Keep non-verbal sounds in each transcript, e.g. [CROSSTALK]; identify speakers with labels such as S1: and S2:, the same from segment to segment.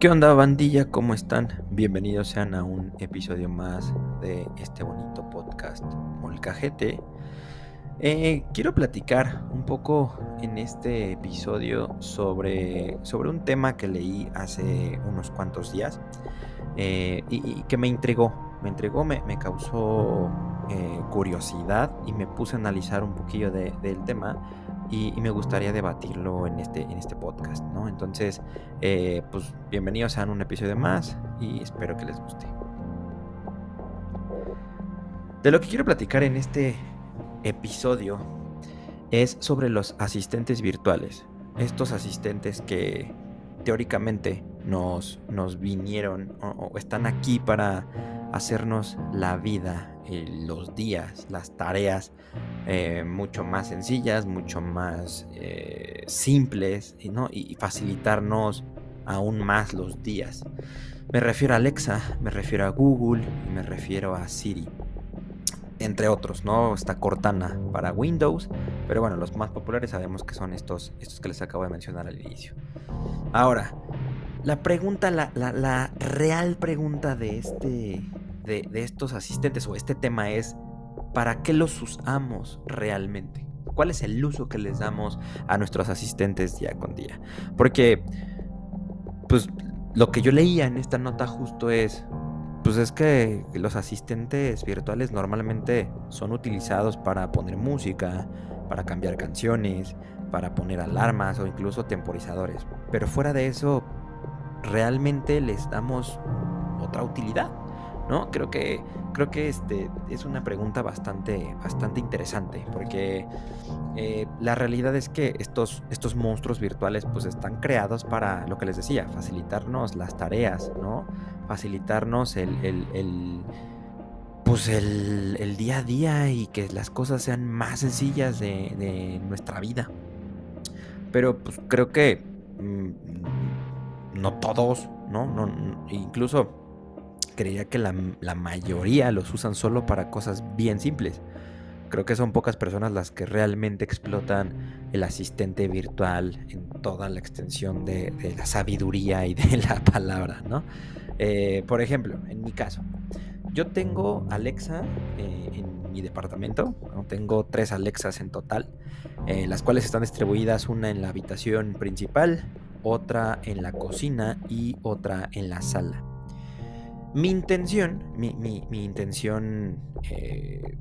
S1: ¿Qué onda bandilla? ¿Cómo están? Bienvenidos sean a un episodio más de este bonito podcast Molcajete. Eh, quiero platicar un poco en este episodio sobre, sobre un tema que leí hace unos cuantos días eh, y, que me intrigó, me entregó, me, me causó eh, curiosidad y me puse a analizar un poquillo del tema y, me gustaría debatirlo en este, en este podcast, ¿no? Entonces, eh, pues bienvenidos a un episodio más y espero que les guste. De lo que quiero platicar en este episodio es sobre los asistentes virtuales. Estos asistentes que teóricamente nos, nos vinieron o, están aquí para hacernos la vida, eh, los días, las tareas eh, mucho más sencillas, mucho más eh, simples ¿no? y facilitarnos aún más los días. Me refiero a Alexa, me refiero a Google me refiero a Siri. Entre otros, ¿no? Está Cortana para Windows, pero bueno, los más populares sabemos que son estos, estos que les acabo de mencionar al inicio. Ahora, la pregunta, la, la, real pregunta de, este, de, de estos asistentes o este tema es, ¿para qué los usamos realmente? ¿Cuál es el uso que les damos a nuestros asistentes día con día? Porque, pues, lo que yo leía en esta nota justo es, pues es que los asistentes virtuales normalmente son utilizados para poner música, para cambiar canciones, para poner alarmas o incluso temporizadores. Pero fuera de eso, ¿realmente les damos otra utilidad? ¿no? Creo que, creo que este, es una pregunta bastante, bastante interesante, porque eh, la realidad es que estos, estos monstruos virtuales pues están creados para, lo que les decía, facilitarnos las tareas, ¿no? Facilitarnos el, el, pues el, día a día y que las cosas sean más sencillas de, nuestra vida. Pero pues creo que mm, no todos, ¿no? no incluso creía que la, mayoría los usan solo para cosas bien simples. Creo que son pocas personas las que realmente explotan el asistente virtual en toda la extensión de, la sabiduría y de la [LAUGHS] palabra, ¿no? Eh, por ejemplo, en mi caso, yo tengo Alexa eh, en mi departamento, tengo tres Alexas en total, eh, las cuales están distribuidas una en la habitación principal, otra en la cocina y otra en la sala. Mi intención, mi, intención eh,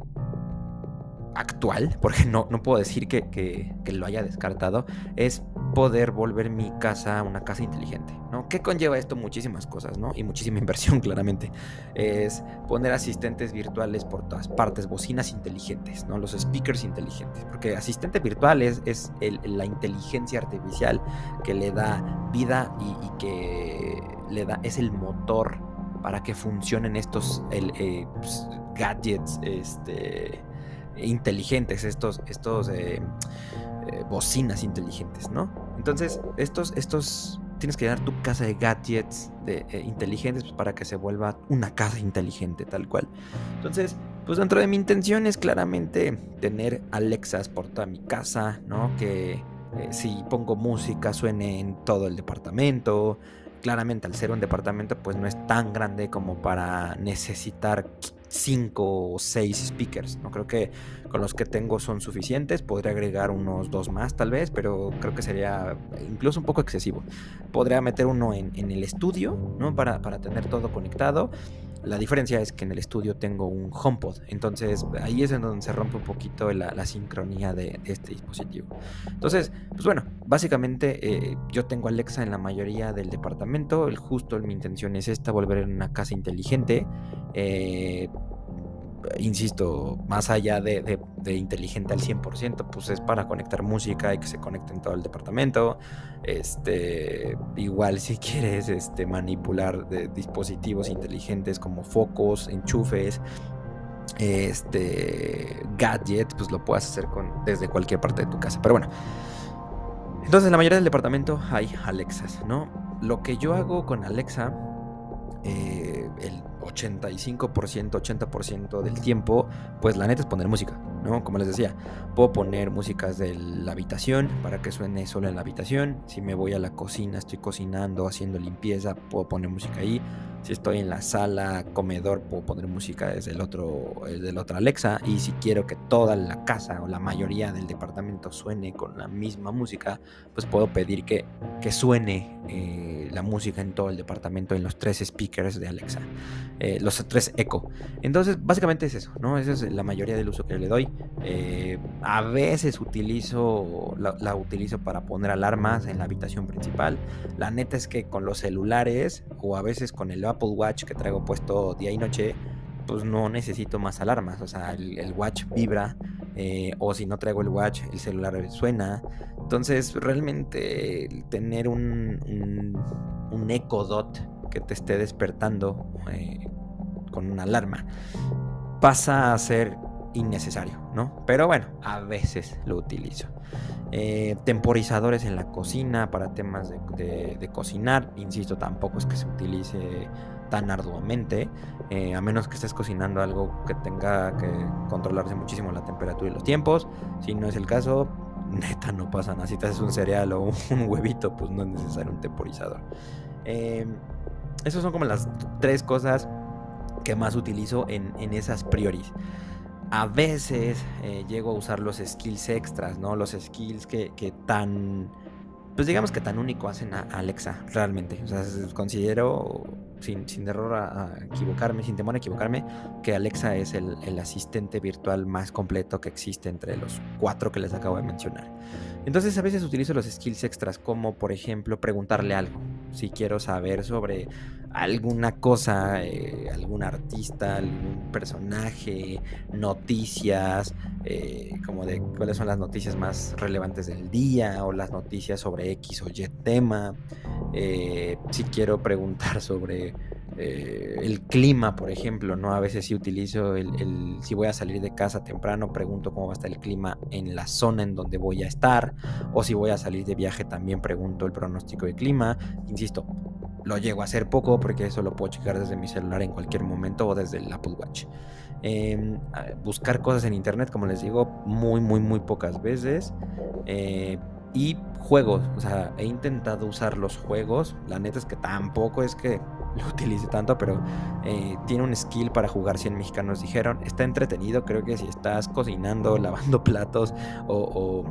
S1: actual, porque no, no puedo decir que, lo haya descartado, es poder volver mi casa una casa inteligente, ¿no? ¿Qué conlleva esto? Muchísimas cosas, ¿no? Y muchísima [LAUGHS] inversión, claramente. Es poner asistentes virtuales por todas partes, bocinas inteligentes, ¿no? Los speakers inteligentes, porque asistente virtual es, la inteligencia artificial que le da vida y, y que le da, es el motor para que funcionen estos eh, pues, gadgets este, inteligentes, estos, estos eh, eh, bocinas inteligentes, ¿no? Entonces, estos, estos tienes que dar tu casa de gadgets de, inteligentes pues, para que se vuelva una casa inteligente, tal cual. Entonces, pues dentro de mi intención es claramente tener Alexas por toda mi casa, ¿no? Que si pongo música suene en todo el departamento, claramente al ser un departamento pues no es tan grande como para necesitar cinco o seis speakers. No creo que con los que tengo son suficientes. Podría agregar unos dos más tal vez, pero creo que sería incluso un poco excesivo. Podría meter uno en, el estudio, ¿no? Para, para tener todo conectado la diferencia es que en el estudio tengo un HomePod, entonces ahí es en donde se rompe un poquito la, sincronía de, este dispositivo. Entonces, pues bueno, básicamente eh, yo tengo Alexa en la mayoría del departamento, el justo mi intención es esta, volver en una casa inteligente. Eh, insisto, más allá de, inteligente al 100%, pues es para conectar música y que se conecte en todo el departamento. Este, igual si quieres este, manipular dispositivos inteligentes como focos, enchufes, este, gadgets, pues lo puedes hacer con, desde cualquier parte de tu casa. Pero bueno, entonces en la mayoría del departamento hay Alexas, ¿no? Lo que yo hago con Alexa, eh, el 85%, 80% del tiempo, pues la neta es poner música, ¿no? Como les decía, puedo poner músicas de la habitación para que suene solo en la habitación. Si me voy a la cocina, estoy cocinando, haciendo limpieza, puedo poner música ahí. Si estoy en la sala, comedor, puedo poner música desde el otro, desde el otro Alexa. Y si quiero que toda la casa o la mayoría del departamento suene con la misma música, pues puedo pedir que, que suene eh, la música en todo el departamento en los tres speakers de Alexa, eh, los tres Echo. Entonces, básicamente es eso, ¿no? Esa es la mayoría del uso que le doy. Eh, a veces utilizo, la, utilizo para poner alarmas en la habitación principal. La neta es que con los celulares o a veces con el Apple Watch que traigo puesto día y noche, pues no necesito más alarmas. O sea, el, watch vibra. Eh, o si no traigo el watch, el celular suena. Entonces, realmente tener un, un, Echo Dot que te esté despertando eh, con una alarma pasa a ser innecesario, ¿no? Pero bueno, a veces lo utilizo. Eh, temporizadores en la cocina para temas de, cocinar, insisto, tampoco es que se utilice tan arduamente, eh, a menos que estés cocinando algo que tenga que controlarse muchísimo la temperatura y los tiempos. Si no es el caso, [LAUGHS] neta no pasa nada. Si te haces un cereal o un [LAUGHS] huevito, pues no es necesario un temporizador. Esas son como las tres cosas que más utilizo en, en esas prioris a veces eh, llego a usar los skills extras, ¿no? Los skills que, tan, pues digamos que tan único hacen a Alexa, realmente. O sea, considero, sin, sin error a, equivocarme, sin temor a equivocarme, que Alexa es el, el, asistente virtual más completo que existe entre los cuatro que les acabo de mencionar. Entonces a veces utilizo los skills extras como, por ejemplo, preguntarle algo. Si quiero saber sobre alguna cosa, eh, algún artista, algún personaje, noticias, eh, como de cuáles son las noticias más relevantes del día o las noticias sobre X o Y tema. Eh, si quiero preguntar [LAUGHS] sobre el clima, por ejemplo, ¿no? A veces si utilizo el, si voy a salir de casa temprano, pregunto cómo va a estar el clima en la zona en donde voy a estar, o si voy a salir de viaje también pregunto el pronóstico de clima. Insisto, lo llego a hacer poco porque eso lo puedo checar desde mi celular en cualquier momento o desde el Apple Watch. Em, buscar cosas en internet, como les digo, muy, muy, muy pocas veces. Eh, y juegos, o sea, he intentado usar los juegos. La neta es que tampoco es que lo [LAUGHS] utilice tanto, pero eh, tiene un skill para jugar 100 mexicanos, dijeron. Está entretenido, creo que si estás cocinando, [LAUGHS] lavando platos o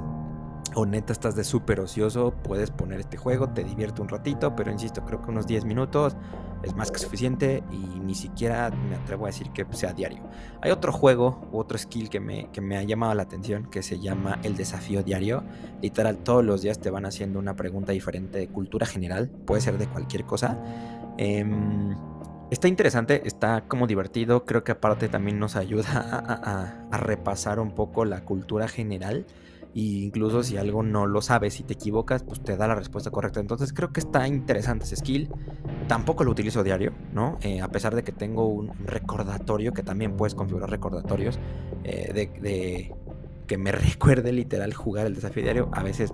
S1: o neta estás de súper ocioso, puedes poner este juego, te divierte un ratito, pero insisto, creo que unos 10 minutos es más que suficiente y ni siquiera me atrevo a decir que sea diario. Hay otro juego u otro skill que me, que me ha llamado la atención que se llama el desafío diario. Literal, todos los días te van haciendo una pregunta diferente de cultura general, puede ser de cualquier cosa. Em, está interesante, está como divertido, creo que aparte también nos ayuda a repasar un poco la cultura general y incluso si algo no lo sabes y te equivocas, pues te da la respuesta correcta. Entonces creo que está interesante ese skill. Tampoco lo utilizo diario, ¿no? Eh, a pesar de que tengo un recordatorio, que también puedes configurar recordatorios, eh, de, que me [LAUGHS] recuerde literal jugar el desafío diario, a veces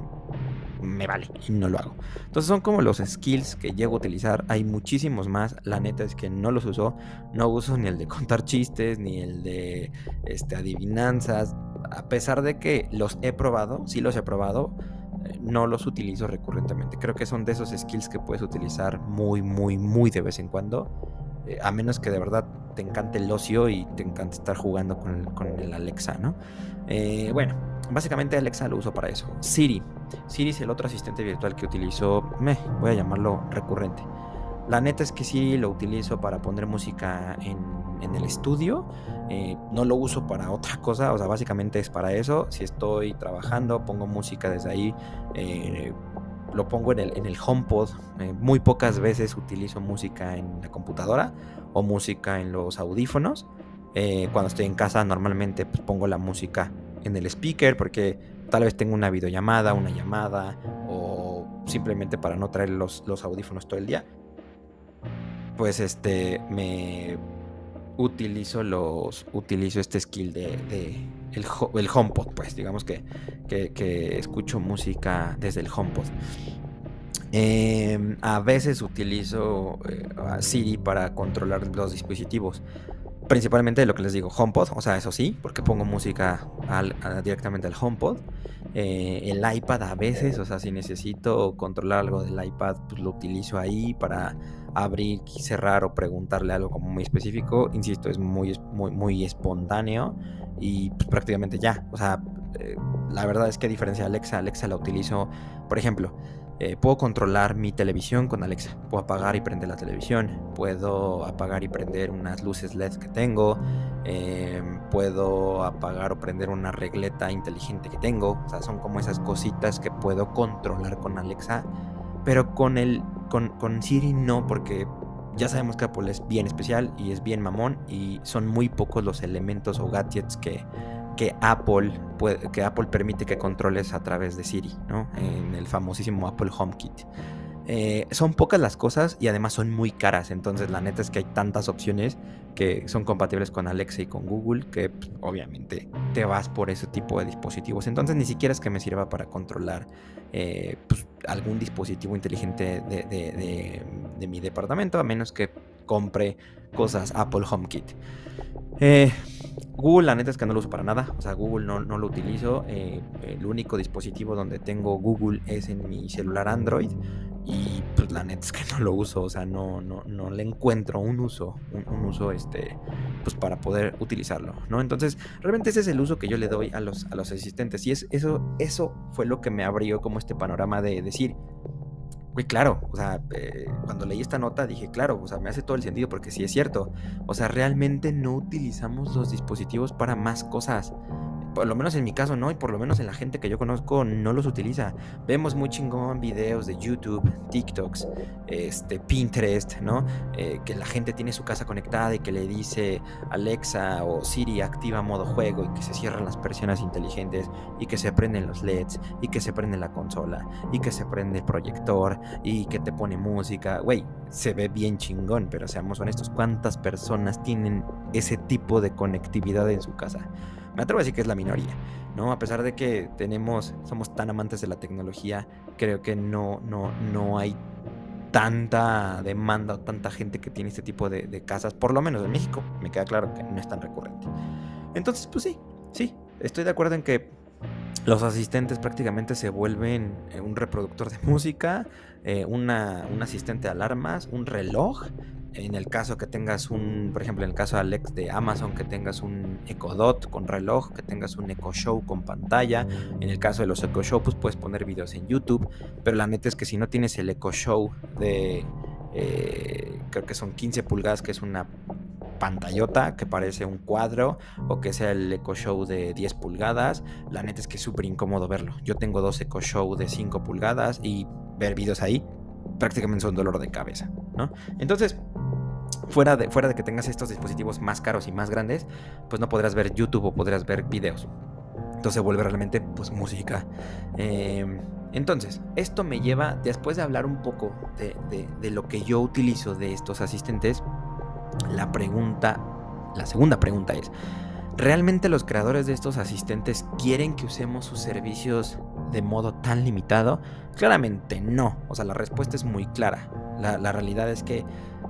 S1: me vale y no lo hago. Entonces son como los skills que llego a utilizar. Hay muchísimos más. La neta es que no los uso. No uso ni el de contar chistes, ni el de este, adivinanzas a pesar de que los he probado, sí los he probado, eh, no los utilizo recurrentemente. Creo que son de esos skills que puedes utilizar muy, muy, muy de vez en cuando. Eh, a menos que de verdad te encante el ocio y te encante estar jugando con el, Alexa, ¿no? Eh, bueno, básicamente Alexa lo uso para eso. Siri. Siri es el otro asistente virtual que utilizo, me voy a llamarlo recurrente. La neta es que sí lo utilizo para poner música en, el estudio. Eh, no lo uso para otra cosa, o sea, básicamente es para eso. Si estoy trabajando, pongo música desde ahí. Eh, lo pongo en el, en el HomePod. Eh, muy pocas veces utilizo música en la computadora o música en los audífonos. cuando estoy en casa normalmente pues, pongo la música en el speaker porque tal vez tengo una videollamada, una llamada o simplemente para no traer los, los audífonos todo el día pues este me utilizo los utilizo este skill de, el, el, HomePod pues digamos que, que, escucho música desde el HomePod Em, a veces utilizo eh, Siri para controlar los dispositivos. Principalmente lo que les digo, HomePod, o sea, eso sí, porque pongo música directamente al HomePod. Eh, el iPad a veces, o sea, si necesito controlar algo del iPad, pues lo utilizo ahí para abrir, cerrar o preguntarle algo como muy específico. Insisto, es muy, muy, muy espontáneo y pues, prácticamente ya. O sea, eh, la verdad es que a diferencia de Alexa, Alexa la utilizo, por ejemplo, eh, puedo controlar mi televisión con Alexa. Puedo apagar y prender la televisión. Puedo apagar y prender unas luces LED que tengo. Em, puedo apagar o prender una regleta inteligente que tengo. O sea, son como esas cositas que puedo controlar con Alexa. Pero con, el, con, con Siri no, porque ya sabemos que Apple es bien especial y es bien mamón. Y son muy pocos los elementos o gadgets que que Apple, puede, que Apple permite que controles a través de Siri, ¿no? En el famosísimo Apple HomeKit. Eh, son pocas las cosas y además son muy caras. Entonces, la neta es que hay tantas opciones que son compatibles con Alexa y con Google que pues, obviamente te vas por ese tipo de dispositivos. Entonces, ni siquiera es que me sirva para controlar eh, pues, algún dispositivo inteligente de, mi departamento, a menos que compre cosas Apple HomeKit. Eh, Google, la neta es que no lo uso para nada. O sea, Google no, lo utilizo. Eh, el único dispositivo donde tengo Google es en mi celular Android. Y pues la neta es que [LAUGHS] no lo uso. O sea, no, no, no le encuentro un uso. Un, uso este. Pues para poder utilizarlo. ¿no? Entonces, realmente ese es el uso que yo le doy a los, a los asistentes. Y es, eso, eso fue lo que me abrió como este panorama de decir. Güey, claro, o sea, eh, cuando leí esta nota dije, claro, o sea, me hace todo el sentido porque sí es cierto. O sea, realmente no utilizamos los dispositivos para más cosas por lo menos en mi caso no, y por lo menos en la gente que yo conozco no los utiliza. Vemos muy chingón videos de YouTube, TikToks, este, Pinterest, ¿no? Eh, que la gente tiene su casa conectada y que le dice Alexa o Siri activa modo juego y que se cierran las persianas inteligentes y que se prenden los LEDs y que se prende la consola y que se prende el proyector y que te pone música. Güey, se ve bien chingón, pero seamos honestos, ¿cuántas personas tienen ese tipo de conectividad en su casa? Me atrevo a decir que es la minoría, ¿no? A pesar de que tenemos, somos tan amantes de la tecnología, creo que no, no, no hay tanta demanda tanta gente que tiene este tipo de, casas, por lo menos en México, me queda claro que no es tan recurrente. Entonces, pues sí, sí, estoy de acuerdo en que los asistentes prácticamente se vuelven eh, un reproductor de [LAUGHS] música, eh, una, un asistente de alarmas, un reloj en el caso que tengas un, por ejemplo, en el caso de Alex de Amazon, que tengas un Echo Dot con reloj, que tengas un Echo Show con pantalla. En el caso de los Echo Show, pues puedes poner videos en YouTube. Pero la neta es que si no tienes el Echo Show de, eh, creo que son 15 pulgadas, que es una pantallota que parece un cuadro o que sea el Echo Show de 10 pulgadas, la neta es que es súper incómodo verlo. Yo tengo dos Echo Show de 5 pulgadas y ver videos ahí prácticamente son dolor de cabeza, ¿no? Entonces, fuera de, fuera de que tengas estos dispositivos más caros y más grandes, pues no podrás ver YouTube o podrás ver videos. Entonces vuelve realmente pues música. Em, entonces, esto me lleva, después de hablar un poco de, de, lo que yo utilizo de estos asistentes, la pregunta, la segunda pregunta es, ¿realmente los creadores de estos asistentes quieren que usemos sus servicios de modo tan limitado? Claramente no. O sea, la respuesta es muy clara. La, realidad es que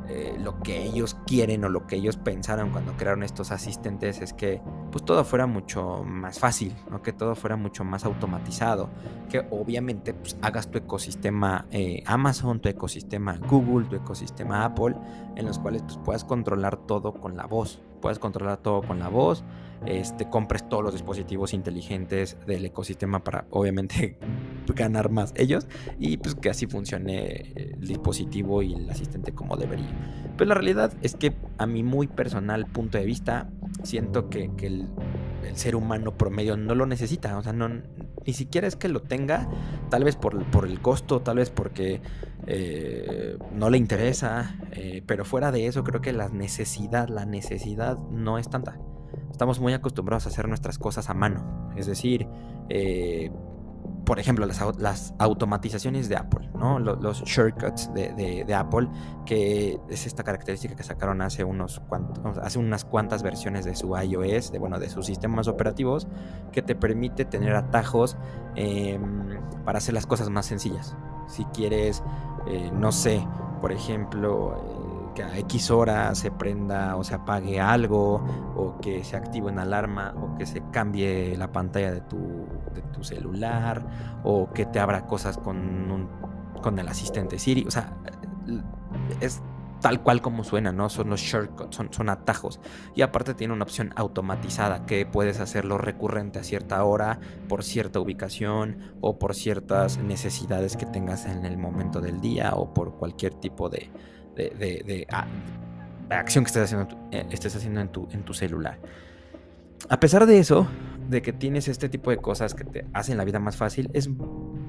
S1: eh, lo que ellos quieren o lo que ellos pensaron cuando crearon estos asistentes es que pues todo fuera mucho más fácil, que todo fuera mucho más automatizado, que obviamente pues, hagas tu ecosistema eh, Amazon, tu ecosistema Google, tu ecosistema Apple, en los cuales pues, puedas controlar todo con la voz, puedes controlar todo con la voz, este, compres todos los dispositivos inteligentes del ecosistema para obviamente [LAUGHS] ganar más ellos y pues que así funcione el dispositivo y el asistente como debería. Pero la realidad es que a mi muy personal punto de vista siento que, el, ser humano promedio no lo necesita, o sea, no, ni siquiera es que lo tenga, tal vez por, por el costo, tal vez porque eh, no le interesa, eh, pero fuera de eso creo que la necesidad, la necesidad no es tanta. Estamos muy acostumbrados a hacer nuestras cosas a mano, es decir, eh, por ejemplo, las, automatizaciones de Apple, ¿no? Los, shortcuts de, Apple, que es esta característica que sacaron hace, unos hace unas cuantas versiones de su iOS, de, bueno, de sus sistemas operativos, que te permite tener atajos em, para hacer las cosas más sencillas. Si quieres, eh, no sé, por ejemplo, que a X horas se prenda o se apague algo, o que se active una alarma, o que se cambie la pantalla de tu, de tu celular, o que te abra cosas con, un, con el asistente Siri. O sea, es tal cual como suena, ¿no? Son los shortcuts, son, son, atajos. Y aparte tiene una opción automatizada que puedes hacerlo recurrente a cierta hora, por cierta ubicación o por ciertas necesidades que tengas en el momento del día o por cualquier tipo de, de, ah, acción que estés haciendo, eh, estés haciendo en, tu, en tu celular. A pesar de eso, de que tienes este tipo de cosas que te hacen la vida más fácil, es,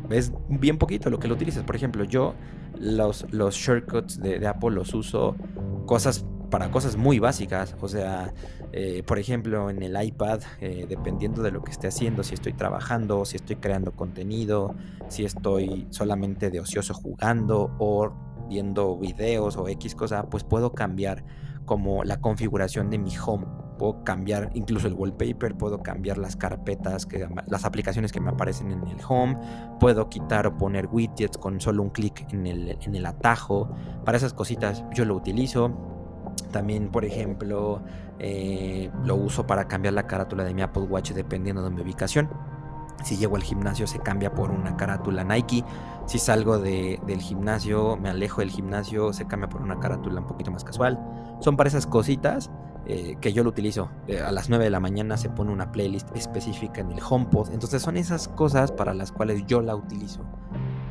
S1: es bien poquito lo que lo utilizas. Por ejemplo, yo los, los shortcuts de, Apple los uso cosas para cosas muy básicas. O sea, eh, por ejemplo, en el iPad, eh, dependiendo de lo que esté haciendo, si estoy trabajando, si estoy creando contenido, si estoy solamente de ocioso jugando o viendo videos o X cosa, pues puedo cambiar como la configuración de mi home. Puedo cambiar incluso el wallpaper, puedo cambiar las carpetas, que, las aplicaciones que me aparecen en el home, puedo quitar o poner widgets con solo un clic en el, en el atajo. Para esas cositas yo lo utilizo. También, por ejemplo, eh, lo uso para cambiar la carátula de mi Apple Watch dependiendo de mi ubicación. Si llego al gimnasio se cambia por una carátula Nike. Si salgo del gimnasio, me alejo del gimnasio, se cambia por una carátula un poquito más casual. Son para esas cositas eh, que yo lo utilizo. Eh, a las 9 de la mañana se pone una playlist específica en el HomePod. Entonces son esas cosas para las cuales yo la utilizo.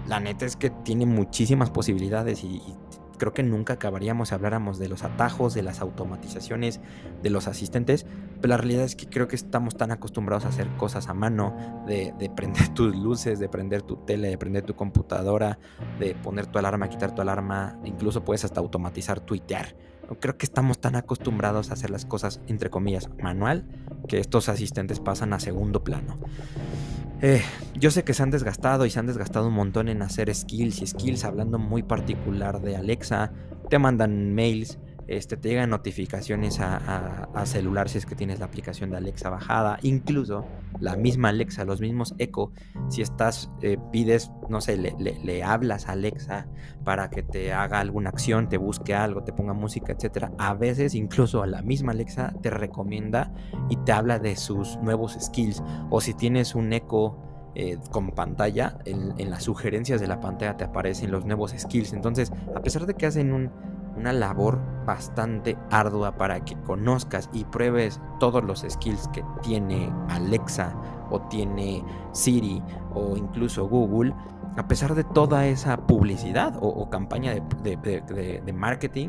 S1: La neta es que tiene muchísimas posibilidades y creo que nunca acabaríamos si habláramos de los atajos, de las automatizaciones, de los asistentes, pero la realidad es que creo que estamos tan acostumbrados a hacer cosas a mano, de, prender [LAUGHS] tus luces, de prender tu tele, de prender tu computadora, de poner tu alarma, quitar tu alarma, incluso puedes hasta automatizar tuitear. Creo que estamos tan acostumbrados a hacer las cosas, entre comillas, manual, que estos asistentes pasan a segundo plano. Eh, yo sé que se han desgastado y se han desgastado un montón en hacer skills y skills, hablando muy particular de Alexa. Te mandan mails, este, te llegan notificaciones a, celular si es que tienes la aplicación de Alexa bajada. Incluso la misma Alexa, los mismos Echo. Si estás, eh, pides, no sé, le, le, hablas a Alexa para que te haga alguna acción, te busque algo, te ponga música, etc. A veces incluso a la misma Alexa te recomienda y te habla de sus nuevos skills. O si tienes un Echo eh, con pantalla, en, las sugerencias de la pantalla te aparecen los nuevos skills. Entonces, a pesar de que hacen una labor bastante ardua para que conozcas y pruebes todos los skills que tiene Alexa o tiene Siri o incluso Google, a pesar de toda esa publicidad o, campaña de, marketing,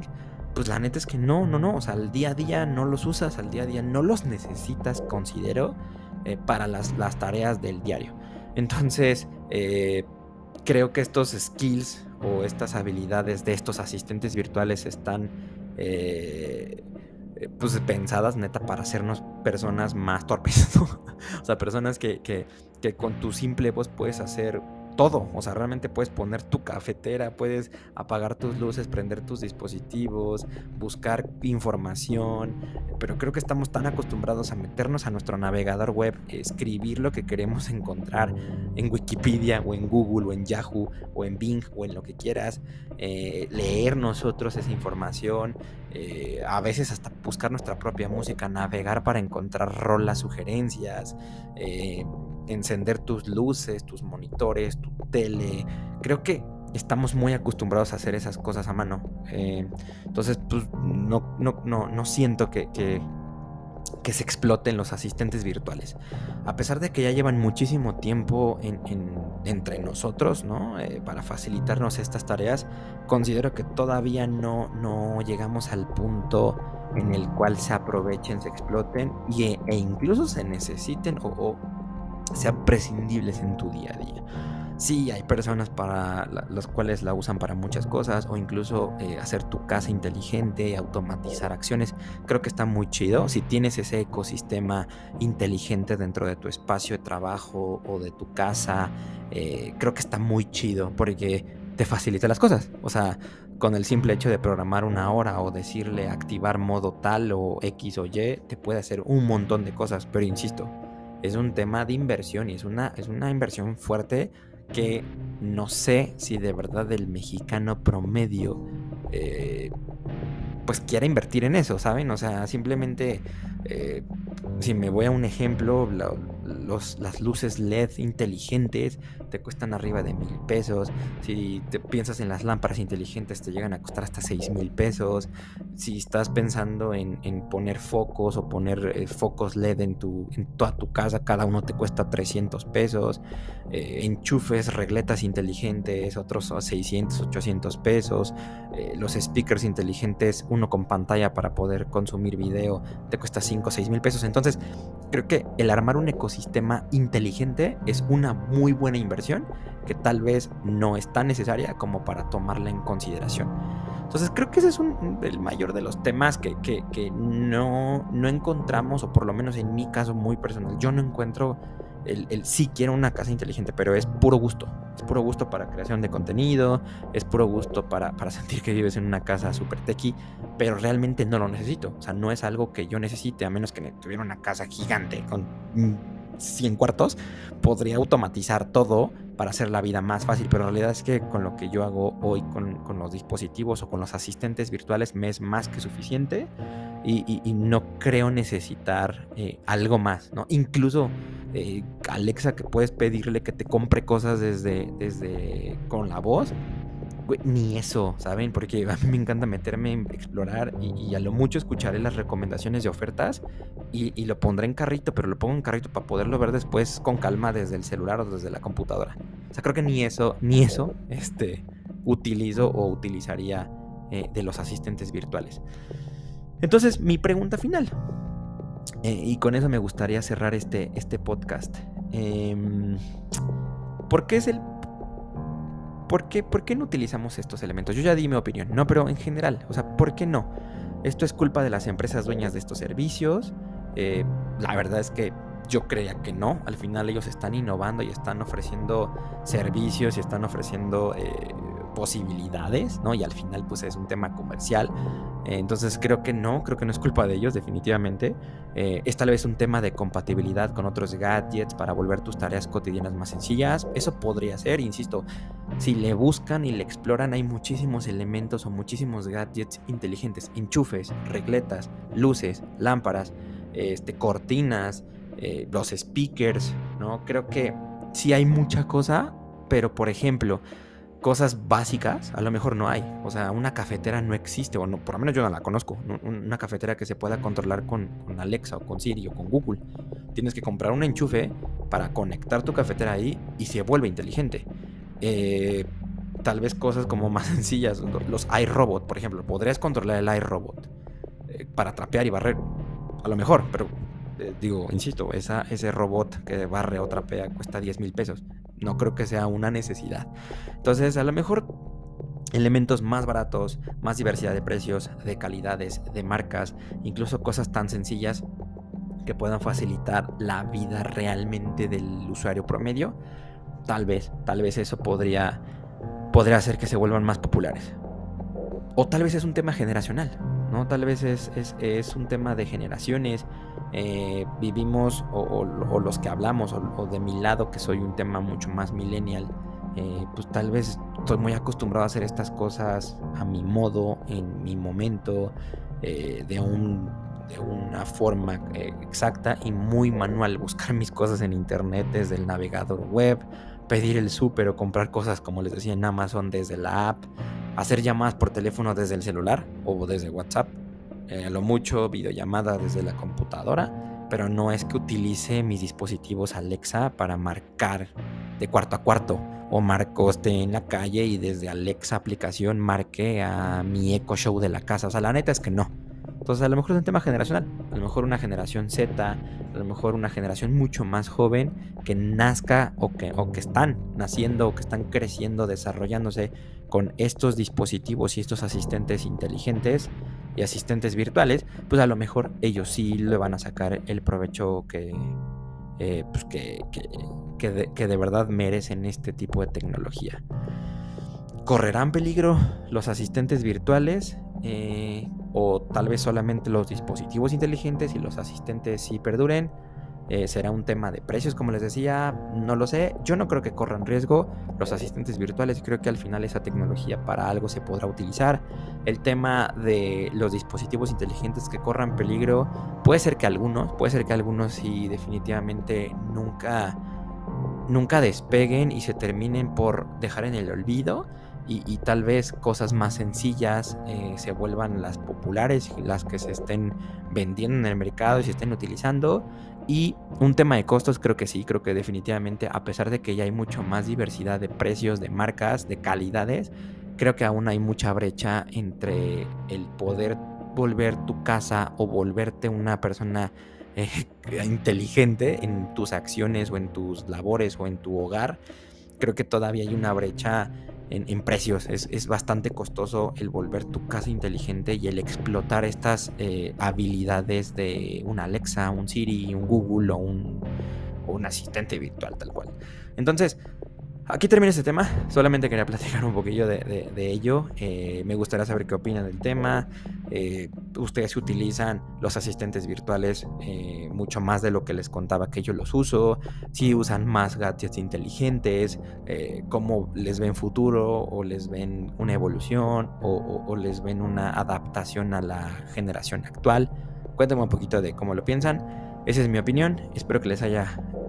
S1: pues la neta es que no, no, no, o sea, al día a día no los usas, al día a día no los necesitas, considero, eh, para las, las tareas del diario. Entonces, eh, creo que estos skills o estas habilidades de estos asistentes virtuales están eh, pues pensadas neta para hacernos personas más torpes, [LAUGHS] o sea, personas que, que, con tu simple voz puedes hacer todo. O sea, realmente puedes poner tu cafetera, puedes apagar tus luces, prender tus dispositivos, buscar información. Pero creo que estamos tan acostumbrados a meternos a nuestro navegador web, escribir lo que queremos [LAUGHS] encontrar en Wikipedia o en Google o en Yahoo o en Bing o en lo que quieras, eh, leer nosotros esa información, eh, a veces hasta buscar nuestra propia música, navegar para encontrar rolas, sugerencias. Eh, encender tus luces, tus monitores, tu tele. Creo que estamos muy acostumbrados a hacer esas cosas a mano. Eh, entonces, pues no, no, no, no siento que, que, se exploten los asistentes virtuales. A pesar de que ya llevan muchísimo tiempo en, entre nosotros, ¿no? Eh, para facilitarnos estas tareas, considero que todavía no, no llegamos al punto en el cual se aprovechen, se exploten y, e incluso se necesiten sean prescindibles en tu día a día. Sí, hay personas para las cuales la usan para muchas cosas o incluso eh, hacer tu casa inteligente, automatizar acciones. Creo que está muy chido. Si tienes ese ecosistema inteligente dentro de tu espacio de trabajo o de tu casa, eh, creo que está muy chido porque te facilita las cosas. O sea, con el simple hecho de programar una hora o decirle activar modo tal o X o Y, te puede hacer un montón de cosas. Pero insisto, es un tema de inversión y es una, es una inversión fuerte que no sé si de verdad el mexicano promedio eh, pues quiera invertir en eso, ¿saben? O sea, simplemente eh, si me voy a un ejemplo, las luces LED inteligentes te cuestan arriba de mil pesos. Si piensas en las lámparas inteligentes, te llegan a costar hasta seis mil pesos. Si estás pensando en, poner focos o poner eh, focos LED en, tu, en toda tu casa, cada uno te cuesta 300 pesos. Eh, enchufes, regletas inteligentes, otros 600, 800 pesos. los speakers inteligentes, uno con pantalla para poder consumir video, te cuesta 5 o 6 mil pesos. Entonces, creo que el armar un ecosistema inteligente es una muy buena inversión que tal vez no es tan necesaria como para tomarla en consideración. Entonces creo que ese es un, el mayor de los temas que, no, no encontramos, o por lo menos en mi caso muy personal, yo no encuentro el, el, sí quiero una casa inteligente, pero es puro gusto. Es puro gusto para creación de contenido, es puro gusto para, [LAUGHS] sentir que vives en una casa super techy, pero realmente no lo necesito. O sea, no es algo que yo necesite, a menos que tuviera una casa gigante con 100 cuartos, podría automatizar todo para hacer la vida más fácil, pero la realidad es que con lo que yo hago hoy con, los dispositivos o con los asistentes virtuales me es más que suficiente y, no creo necesitar eh, algo más, ¿no? Incluso eh, Alexa que puedes pedirle que te compre cosas desde, desde con la voz, ni eso, ¿saben? Porque a mí me encanta meterme en explorar y, a lo mucho escucharé las recomendaciones de ofertas y, lo pondré en carrito, pero lo pongo en carrito para poderlo ver después con calma desde el celular o desde la computadora. O sea, creo que ni eso, ni eso, este, utilizo o utilizaría eh, de los asistentes virtuales. Entonces, mi pregunta final. Eh, y con eso me gustaría cerrar este, este podcast. Em, ¿Por qué es el ¿Por qué, ¿Por qué, no utilizamos estos elementos? Yo ya di mi opinión, no, pero en general, o sea, ¿por qué no? Esto es culpa de las empresas dueñas de estos servicios. Eh, la verdad es que yo creía que no. Al final ellos están innovando y están ofreciendo servicios y están ofreciendo eh, posibilidades, ¿no? Y al final pues es un tema comercial. Eh, entonces creo que no, creo que no es culpa de ellos definitivamente. Eh, es tal vez un tema de compatibilidad con otros gadgets para volver tus tareas cotidianas más sencillas. Eso podría ser, insisto, si le buscan y le exploran hay muchísimos elementos o muchísimos gadgets inteligentes, enchufes, regletas, luces, lámparas, este, cortinas, eh, los speakers, ¿no? Creo que sí hay mucha cosa, pero por ejemplo, cosas básicas a lo mejor no hay. O sea, una cafetera no existe, o no, por lo menos yo no la conozco. Una cafetera que se pueda controlar con, Alexa o con Siri o con Google. Tienes que comprar un enchufe para conectar tu cafetera ahí y se vuelve inteligente. Eh, tal vez cosas como más [LAUGHS] sencillas, los iRobot, por ejemplo. Podrías controlar el iRobot eh, para trapear y barrer. A lo mejor, pero eh, digo, insisto, esa, ese robot que barre o trapea cuesta 10 mil pesos. No creo que sea una necesidad. Entonces, a lo mejor elementos más baratos, más diversidad de precios, de calidades, de marcas, incluso cosas tan sencillas que puedan facilitar la vida realmente del usuario promedio, tal vez, tal vez eso podría, podría hacer que se vuelvan más populares. O tal vez es un tema generacional, ¿no? Tal vez es, es un tema de generaciones, eh, vivimos, o, los que hablamos, o, de mi lado, que soy un tema mucho más millennial, eh, pues tal vez estoy muy acostumbrado a hacer estas cosas a mi modo, en mi momento, eh, de, un, de una forma exacta y muy manual. Buscar mis cosas en internet desde el navegador web, pedir el súper o comprar cosas, como les decía, en Amazon desde la app, hacer llamadas por teléfono desde el celular o desde WhatsApp eh, lo mucho videollamada desde la computadora, pero no es que utilice mis dispositivos Alexa para marcar de cuarto a cuarto o marco esté en la calle y desde Alexa aplicación marque a mi Echo Show de la casa. O sea, la neta es que no. Entonces a lo mejor es un tema generacional, a lo mejor una generación Z, a lo mejor una generación mucho más joven que nazca o que, o que están naciendo o que están creciendo, desarrollándose con estos dispositivos y estos asistentes inteligentes y asistentes virtuales, pues a lo mejor ellos sí le van a sacar el provecho que, eh, pues que, que, de, verdad merecen este tipo de tecnología. ¿Correrán peligro los asistentes virtuales? Eh, o tal vez solamente los dispositivos inteligentes y los asistentes sí perduren. Eh, será un tema de precios, como les decía, no lo sé. Yo no creo que corran riesgo los asistentes virtuales. Creo que al final esa tecnología para algo se podrá utilizar. El tema de los dispositivos inteligentes que corran peligro, puede ser que algunos, puede ser que algunos sí definitivamente nunca, nunca despeguen y se terminen por dejar en el olvido y, tal vez cosas más sencillas eh, se vuelvan las populares las que se estén vendiendo en el mercado y se estén utilizando. Y un tema de costos, creo que sí, creo que definitivamente, a pesar de que ya hay mucho más diversidad de precios, de marcas, de calidades, creo que aún hay mucha brecha entre el poder volver tu casa o volverte una persona eh, [LAUGHS] inteligente en tus acciones o en tus labores o en tu hogar. Creo que todavía hay una brecha en, precios. Es, bastante costoso el volver tu casa inteligente y el explotar estas eh, habilidades de un Alexa, un Siri, un Google o un, o un asistente virtual tal cual. Entonces, Aquí termina este tema, solamente quería platicar un poquillo de, ello. Eh, me gustaría saber qué opinan del tema. Eh, ustedes utilizan los asistentes virtuales eh, mucho más de lo que les contaba que yo los uso. Si usan más gadgets inteligentes, cómo les ven futuro o les ven una evolución o, o les ven una adaptación a la generación actual. Cuéntame un poquito de cómo lo piensan. Esa es mi opinión. Espero que les haya eh,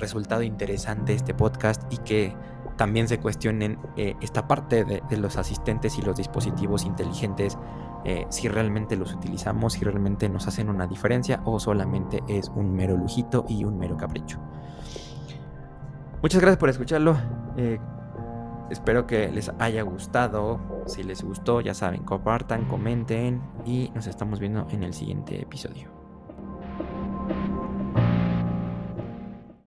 S1: resultado interesante este podcast y que también se cuestionen eh, esta parte de, los asistentes y los dispositivos inteligentes, eh, si realmente los utilizamos, si realmente nos hacen una diferencia o solamente es un mero lujito y un mero capricho. Muchas gracias por escucharlo. espero que les haya gustado. Si les gustó, ya saben, compartan, comenten y nos estamos viendo en el siguiente episodio.